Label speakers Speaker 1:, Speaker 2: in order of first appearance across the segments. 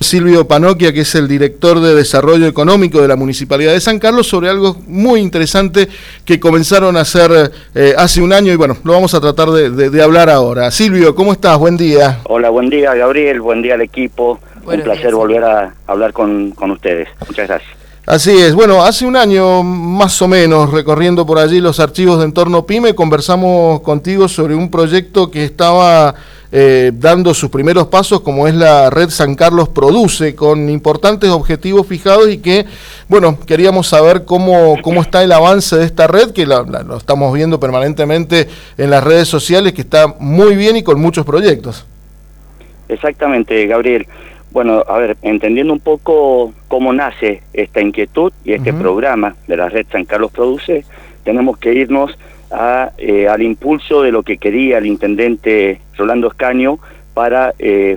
Speaker 1: Silvio Panoquia, que es el director de Desarrollo Económico de la Municipalidad de San Carlos, sobre algo muy interesante que comenzaron a hacer eh, hace un año y bueno, lo vamos a tratar de, hablar ahora. Silvio, ¿cómo estás? Buen día.
Speaker 2: Hola, buen día Gabriel, buen día al equipo. un placer volver a hablar con, con ustedes. Muchas gracias.
Speaker 1: Así es, bueno, hace un año más o menos, recorriendo por allí los archivos de Entorno Pyme, conversamos contigo sobre un proyecto que estaba eh, dando sus primeros pasos, como es la red San Carlos Produce, con importantes objetivos fijados y que, bueno, queríamos saber cómo, cómo está el avance de esta red, que lo estamos viendo permanentemente en las redes sociales, que está muy bien y con muchos proyectos.
Speaker 2: Exactamente, Gabriel. Bueno, a ver, entendiendo un poco cómo nace esta inquietud y este programa de la red San Carlos Produce, tenemos que irnos a, eh, al impulso de lo que quería el intendente Rolando Escaño para eh,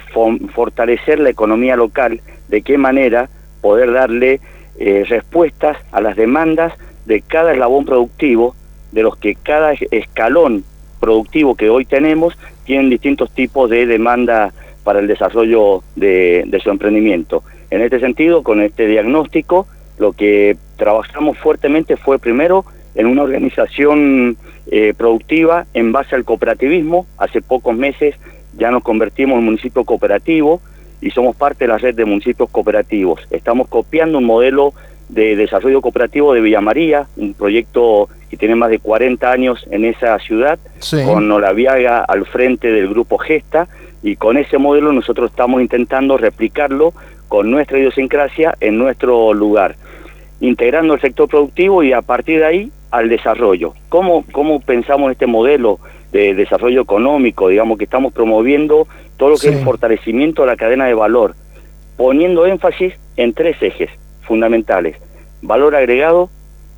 Speaker 2: fortalecer la economía local, de qué manera poder darle eh, respuestas a las demandas de cada eslabón productivo, de los que cada escalón productivo que hoy tenemos tienen distintos tipos de demanda para el desarrollo de, su emprendimiento. En este sentido, con este diagnóstico, lo que trabajamos fuertemente fue primero en una organización eh, productiva en base al cooperativismo. Hace pocos meses ya nos convertimos en municipio cooperativo y somos parte de la red de municipios cooperativos. Estamos copiando un modelo de desarrollo cooperativo de Villa María, un proyecto que tiene más de 40 años en esa ciudad, con Olaviaga al frente del grupo Gesta, y con ese modelo nosotros estamos intentando replicarlo con nuestra idiosincrasia en nuestro lugar, integrando el sector productivo y a partir de ahí al desarrollo. ¿Cómo, cómo pensamos este modelo de desarrollo económico? Digamos que estamos promoviendo todo lo que es el fortalecimiento de la cadena de valor, poniendo énfasis en tres ejes fundamentales, valor agregado,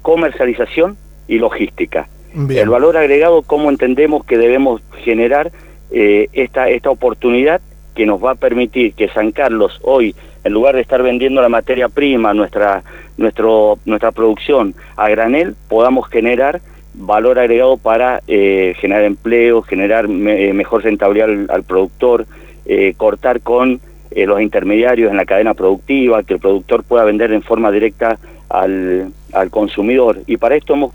Speaker 2: comercialización y logística. El valor agregado, cómo entendemos que debemos generar eh, esta, esta oportunidad que nos va a permitir que San Carlos hoy, en lugar de estar vendiendo la materia prima, nuestra, nuestro, nuestra producción a granel, podamos generar valor agregado para eh, generar empleo, generar eh, mejor rentabilidad al, productor, cortar con los intermediarios en la cadena productiva, que el productor pueda vender en forma directa al, al consumidor. Y para esto hemos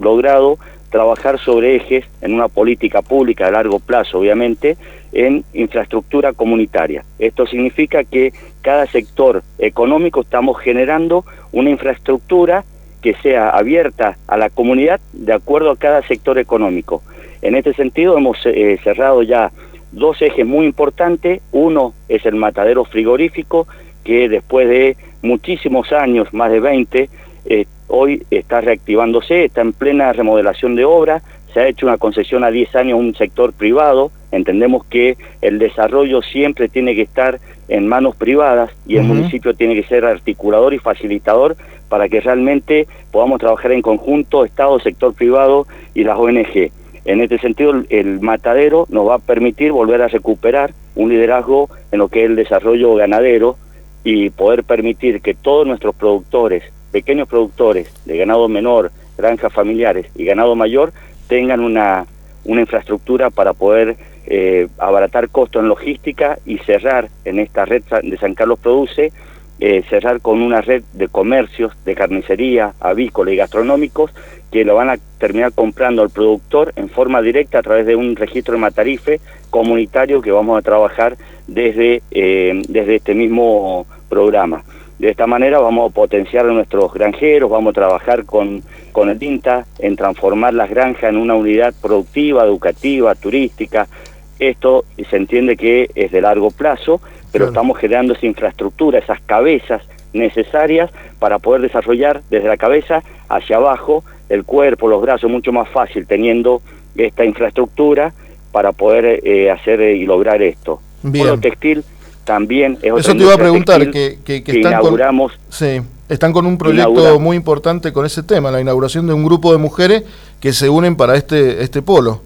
Speaker 2: logrado trabajar sobre ejes en una política pública a largo plazo, obviamente, en infraestructura comunitaria. Esto significa que cada sector económico estamos generando una infraestructura que sea abierta a la comunidad de acuerdo a cada sector económico. En este sentido hemos eh, cerrado ya dos ejes muy importantes. Uno es el matadero frigorífico, que después de muchísimos años, más de 20, eh, hoy está reactivándose, está en plena remodelación de obra, se ha hecho una concesión a 10 años a un sector privado, entendemos que el desarrollo siempre tiene que estar en manos privadas y el municipio tiene que ser articulador y facilitador para que realmente podamos trabajar en conjunto, Estado, sector privado y las ONG. En este sentido, el matadero nos va a permitir volver a recuperar un liderazgo en lo que es el desarrollo ganadero y poder permitir que todos nuestros productores pequeños productores de ganado menor, granjas familiares y ganado mayor tengan una, una infraestructura para poder eh, abaratar costos en logística y cerrar en esta red de San Carlos Produce, eh, cerrar con una red de comercios, de carnicería, avícola y gastronómicos que lo van a terminar comprando al productor en forma directa a través de un registro de matarife comunitario que vamos a trabajar desde, eh, desde este mismo programa. De esta manera vamos a potenciar a nuestros granjeros, vamos a trabajar con, con el INTA en transformar las granjas en una unidad productiva, educativa, turística. Esto se entiende que es de largo plazo, pero estamos generando esa infraestructura, esas cabezas necesarias para poder desarrollar desde la cabeza hacia abajo el cuerpo, los brazos, mucho más fácil teniendo esta infraestructura para poder eh, hacer y lograr esto. Bien. textil también
Speaker 1: es Eso te iba a preguntar, que, que, están, con, sí, están con un proyecto muy importante con ese tema, la inauguración de un grupo de mujeres que se unen para este, este polo.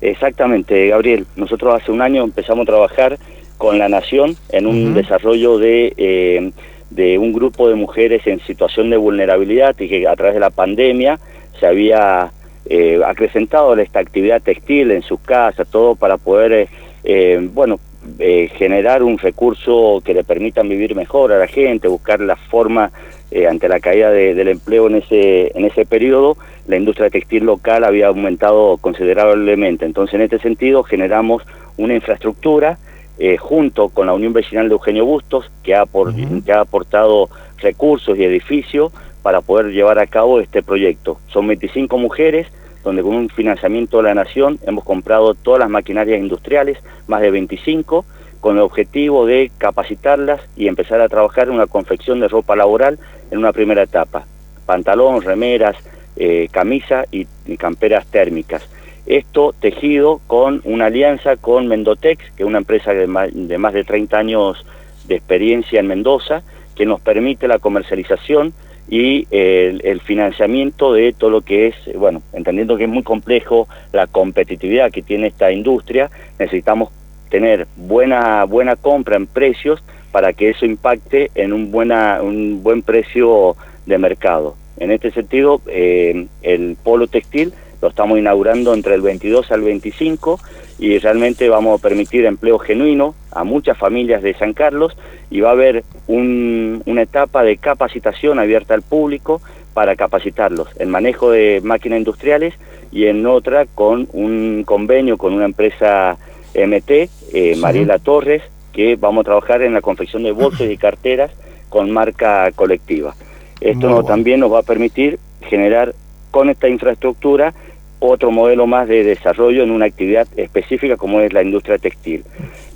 Speaker 2: Exactamente, Gabriel. Nosotros hace un año empezamos a trabajar con la Nación en un desarrollo de, eh, de un grupo de mujeres en situación de vulnerabilidad y que a través de la pandemia se había eh, acrecentado esta actividad textil en sus casas, todo para poder... Eh, bueno, eh, generar un recurso que le permitan vivir mejor a la gente, buscar la forma eh, ante la caída del empleo en ese, en ese periodo, la industria textil local había aumentado considerablemente. Entonces, en este sentido, generamos una infraestructura eh, junto con la Unión Vecinal de Eugenio Bustos, que ha, que ha aportado recursos y edificios para poder llevar a cabo este proyecto. Son 25 mujeres, donde con un financiamiento de la Nación hemos comprado todas las maquinarias industriales, más de 25, con el objetivo de capacitarlas y empezar a trabajar en una confección de ropa laboral en una primera etapa. Pantalón, remeras, eh, camisa y, camperas térmicas. Esto tejido con una alianza con Mendotex, que es una empresa de de más de 30 años de experiencia en Mendoza, que nos permite la comercialización y el, financiamiento de todo lo que es, bueno, entendiendo que es muy complejo la competitividad que tiene esta industria, necesitamos tener buena, buena compra en precios para que eso impacte en un, buena, un buen precio de mercado. En este sentido, eh, el polo textil lo estamos inaugurando entre el 22 al 25 y realmente vamos a permitir empleo genuino a muchas familias de San Carlos y va a haber una etapa de capacitación abierta al público para capacitarlos en manejo de máquinas industriales y en otra con un convenio con una empresa MT, eh, Mariela Torres, que vamos a trabajar en la confección de bolsas y carteras con marca colectiva. Esto también nos va a permitir generar con esta infraestructura otro modelo más de desarrollo en una actividad específica como es la industria textil.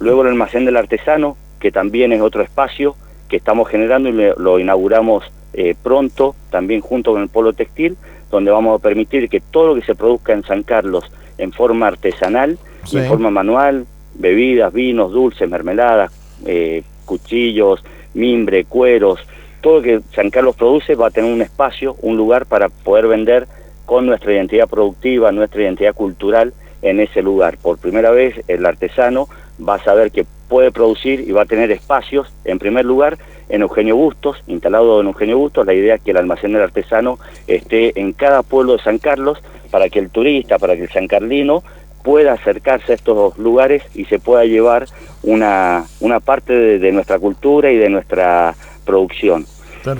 Speaker 2: Luego el almacén del artesano, que también es otro espacio que estamos generando y lo inauguramos eh, pronto, también junto con el polo textil, donde vamos a permitir que todo lo que se produzca en San Carlos en forma artesanal en forma manual, bebidas, vinos, dulces, mermeladas, eh, cuchillos, mimbre, cueros, todo lo que San Carlos produce va a tener un espacio, un lugar para poder vender con nuestra identidad productiva, nuestra identidad cultural en ese lugar. Por primera vez el artesano va a saber que puede producir y va a tener espacios, en primer lugar, en Eugenio Bustos, instalado en Eugenio Bustos, la idea es que el almacén del artesano esté en cada pueblo de San Carlos para que el turista, para que el sancarlino pueda acercarse a estos lugares y se pueda llevar una, una parte de, nuestra cultura y de nuestra producción.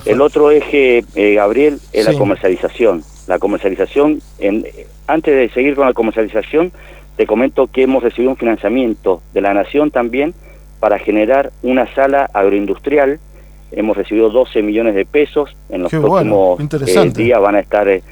Speaker 2: El otro eje, eh, Gabriel, es la comercialización. La comercialización, en, antes de seguir con la comercialización, te comento que hemos recibido un financiamiento de la Nación también para generar una sala agroindustrial. Hemos recibido 12 millones de pesos. En los próximos eh, días van a estar eh,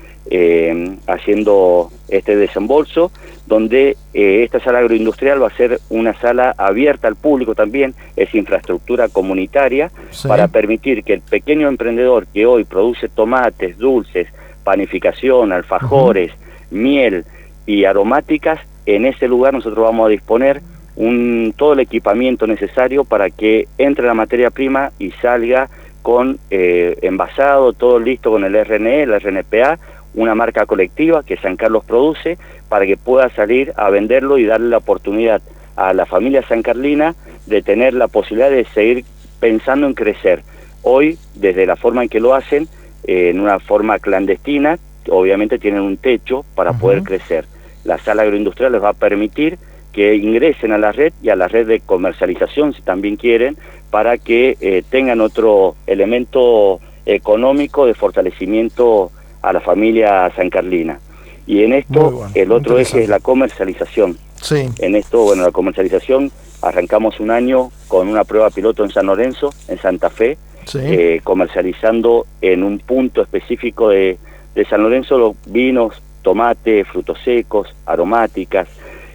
Speaker 2: haciendo este desembolso, donde eh, esta sala agroindustrial va a ser una sala abierta al público también, es infraestructura comunitaria, para permitir que el pequeño emprendedor que hoy produce tomates, dulces, panificación, alfajores, miel y aromáticas, en ese lugar nosotros vamos a disponer un, todo el equipamiento necesario para que entre la materia prima y salga con eh, envasado, todo listo con el RNE, el RNPA, una marca colectiva que San Carlos produce para que pueda salir a venderlo y darle la oportunidad a la familia San Carlina de tener la posibilidad de seguir pensando en crecer. Hoy, desde la forma en que lo hacen, eh, en una forma clandestina, obviamente tienen un techo para poder crecer. La sala agroindustrial les va a permitir que ingresen a la red y a la red de comercialización, si también quieren, para que eh, tengan otro elemento económico de fortalecimiento a la familia San Carlina. Y en esto el otro eje es la comercialización. Sí. En esto, bueno, la comercialización, arrancamos un año con una prueba piloto en San Lorenzo, en Santa Fe, eh, comercializando en un punto específico de, de San Lorenzo los vinos, tomate, frutos secos, aromáticas,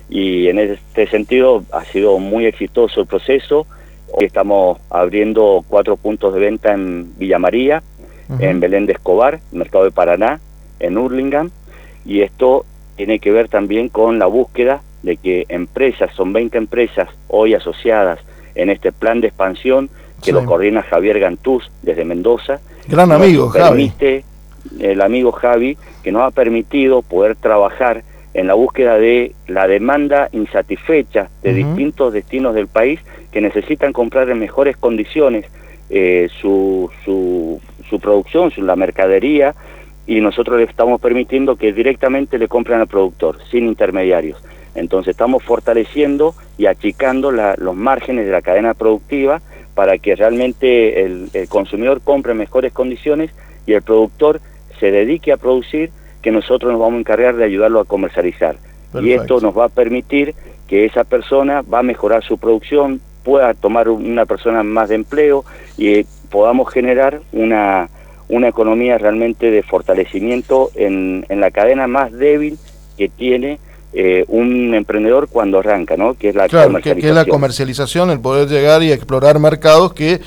Speaker 2: y en este sentido ha sido muy exitoso el proceso. Hoy estamos abriendo cuatro puntos de venta en Villa María, en Belén de Escobar, Mercado de Paraná, en Hurlingham, y esto tiene que ver también con la búsqueda de que empresas, son 20 empresas hoy asociadas en este plan de expansión que lo coordina Javier Gantús desde Mendoza.
Speaker 1: Gran amigo,
Speaker 2: Javi. El amigo Javi, que nos ha permitido poder trabajar en la búsqueda de la demanda insatisfecha de distintos destinos del país que necesitan comprar en mejores condiciones eh, su, su, su producción, la mercadería, y nosotros le estamos permitiendo que directamente le compren al productor, sin intermediarios. Entonces estamos fortaleciendo y achicando los márgenes de la cadena productiva para que realmente el, consumidor compre en mejores condiciones y el productor se dedique a producir, que nosotros nos vamos a encargar de ayudarlo a comercializar. Y esto nos va a permitir que esa persona va a mejorar su producción, pueda tomar una persona más de empleo y podamos generar una, una economía realmente de fortalecimiento en, en la cadena más débil que tiene eh, un emprendedor cuando arranca, ¿no?
Speaker 1: Que es la comercialización. Que, es la comercialización, el poder llegar y explorar mercados que,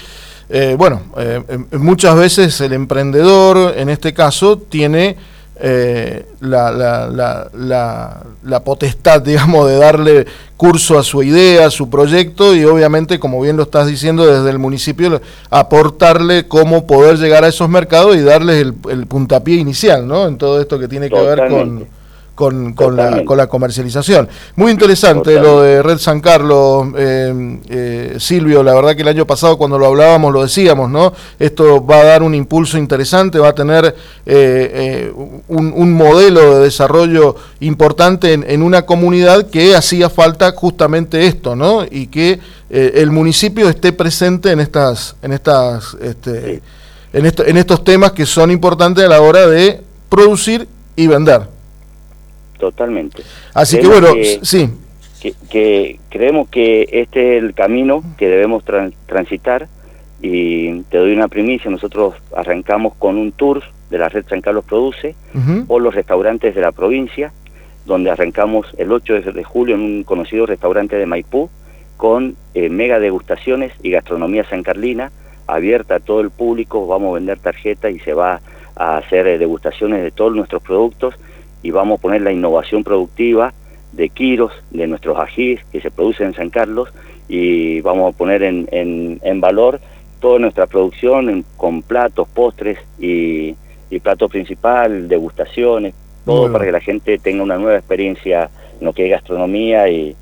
Speaker 1: eh, bueno, eh, muchas veces el emprendedor, en este caso, tiene la, la, la, la, potestad, digamos, de darle curso a su idea, a su proyecto y obviamente, como bien lo estás diciendo, desde el municipio aportarle cómo poder llegar a esos mercados y darles el, el puntapié inicial, ¿no? En todo esto que tiene que ver con con, con, la, con la comercialización. Muy interesante lo de Red San Carlos, eh, eh, Silvio, la verdad que el año pasado cuando lo hablábamos lo decíamos, ¿no? Esto va a dar un impulso interesante, va a tener eh, un, un, modelo de desarrollo importante en, en, una comunidad que hacía falta justamente esto, ¿no? Y que el municipio esté presente en estas, en estas, este, en, en estos temas que son importantes a la hora de producir y vender.
Speaker 2: Totalmente.
Speaker 1: Así que bueno, sí.
Speaker 2: Que, creemos que este es el camino que debemos transitar y te doy una primicia, nosotros arrancamos con un tour de la red San Carlos Produce por los restaurantes de la provincia, donde arrancamos el 8 de julio en un conocido restaurante de Maipú con eh, mega degustaciones y gastronomía sancarlina abierta a todo el público, vamos a vender tarjetas y se va a hacer eh, degustaciones de todos nuestros productos y vamos a poner la innovación productiva de Quiros, de nuestros ajís que se producen en San Carlos y vamos a poner en, en, valor toda nuestra producción con platos, postres y, y plato principal, degustaciones, todo para que la gente tenga una nueva experiencia en lo que es gastronomía y,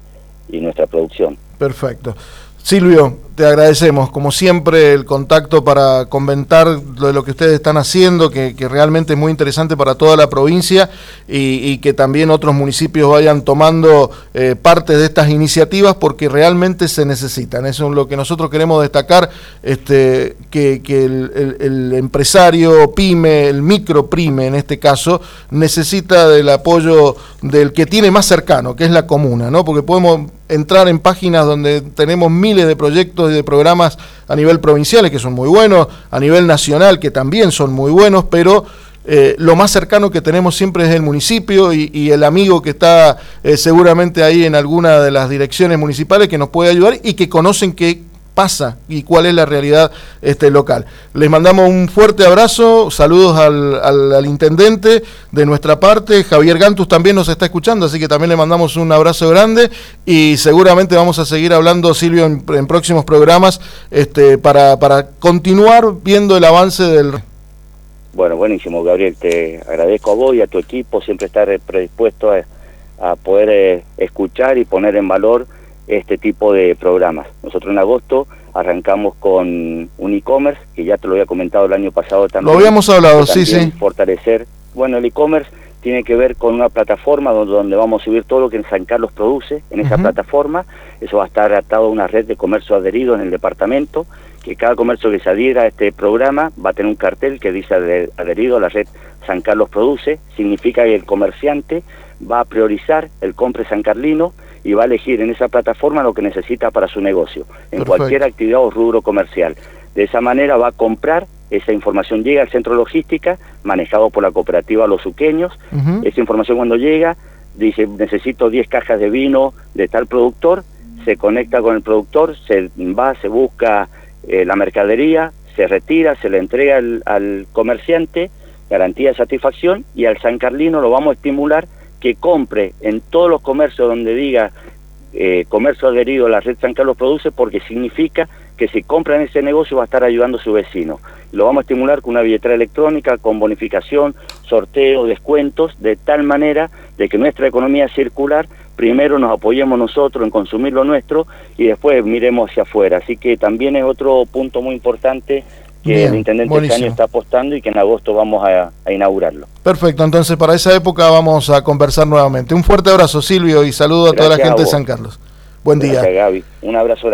Speaker 2: y nuestra producción.
Speaker 1: Perfecto. Silvio, te agradecemos, como siempre, el contacto para comentar de lo que ustedes están haciendo, que, realmente es muy interesante para toda la provincia y, que también otros municipios vayan tomando eh, parte de estas iniciativas porque realmente se necesitan. Eso es lo que nosotros queremos destacar, este, que, el, empresario pyme, el micro pyme en este caso, necesita del apoyo del que tiene más cercano, que es la comuna, ¿no? porque podemos entrar en páginas donde tenemos miles de proyectos de programas a nivel provincial que son muy buenos, a nivel nacional que también son muy buenos, pero eh, lo más cercano que tenemos siempre es el municipio y, el amigo que está eh, seguramente ahí en alguna de las direcciones municipales que nos puede ayudar y que conocen que pasa y cuál es la realidad este, local. Les mandamos un fuerte abrazo, saludos al, al, intendente de nuestra parte, Javier Gantus también nos está escuchando, así que también le mandamos un abrazo grande y seguramente vamos a seguir hablando, Silvio, en, próximos programas este, para, para continuar viendo el avance del...
Speaker 2: Bueno, buenísimo, Gabriel, te agradezco a vos y a tu equipo, siempre estar predispuesto a, poder eh, escuchar y poner en valor este tipo de programas. Nosotros en agosto arrancamos con un e-commerce, que ya te lo había comentado el año pasado también.
Speaker 1: Lo habíamos hablado, sí, sí.
Speaker 2: Fortalecer. Bueno, el e-commerce tiene que ver con una plataforma donde, vamos a subir todo lo que en San Carlos produce en esa plataforma. Eso va a estar atado a una red de comercio adherido en el departamento, que cada comercio que se adhiera a este programa va a tener un cartel que dice adherido a la red San Carlos Produce. Significa que el comerciante va a priorizar el compre San Carlino y va a elegir en esa plataforma lo que necesita para su negocio, en cualquier actividad o rubro comercial. De esa manera va a comprar, esa información. Llega al centro logística, manejado por la cooperativa Los Uqueños, esa información cuando llega, dice necesito 10 cajas de vino de tal productor, se conecta con el productor, se va, se busca eh, la mercadería, se retira, se le entrega al, al comerciante, garantía de satisfacción, y al San Carlino lo vamos a estimular que compre en todos los comercios donde diga eh, comercio adherido a la red San Carlos Produce porque significa que si compra en ese negocio va a estar ayudando a su vecino. Lo vamos a estimular con una billetera electrónica, con bonificación, sorteo, descuentos, de tal manera de que nuestra economía circular primero nos apoyemos nosotros en consumir lo nuestro y después miremos hacia afuera. Así que también es otro punto muy importante que el intendente este año está apostando y que en agosto vamos a, inaugurarlo.
Speaker 1: Perfecto, entonces para esa época vamos a conversar nuevamente. Un fuerte abrazo Silvio y saludo a toda la gente de San Carlos. Buen día.
Speaker 2: Gaby. Un abrazo.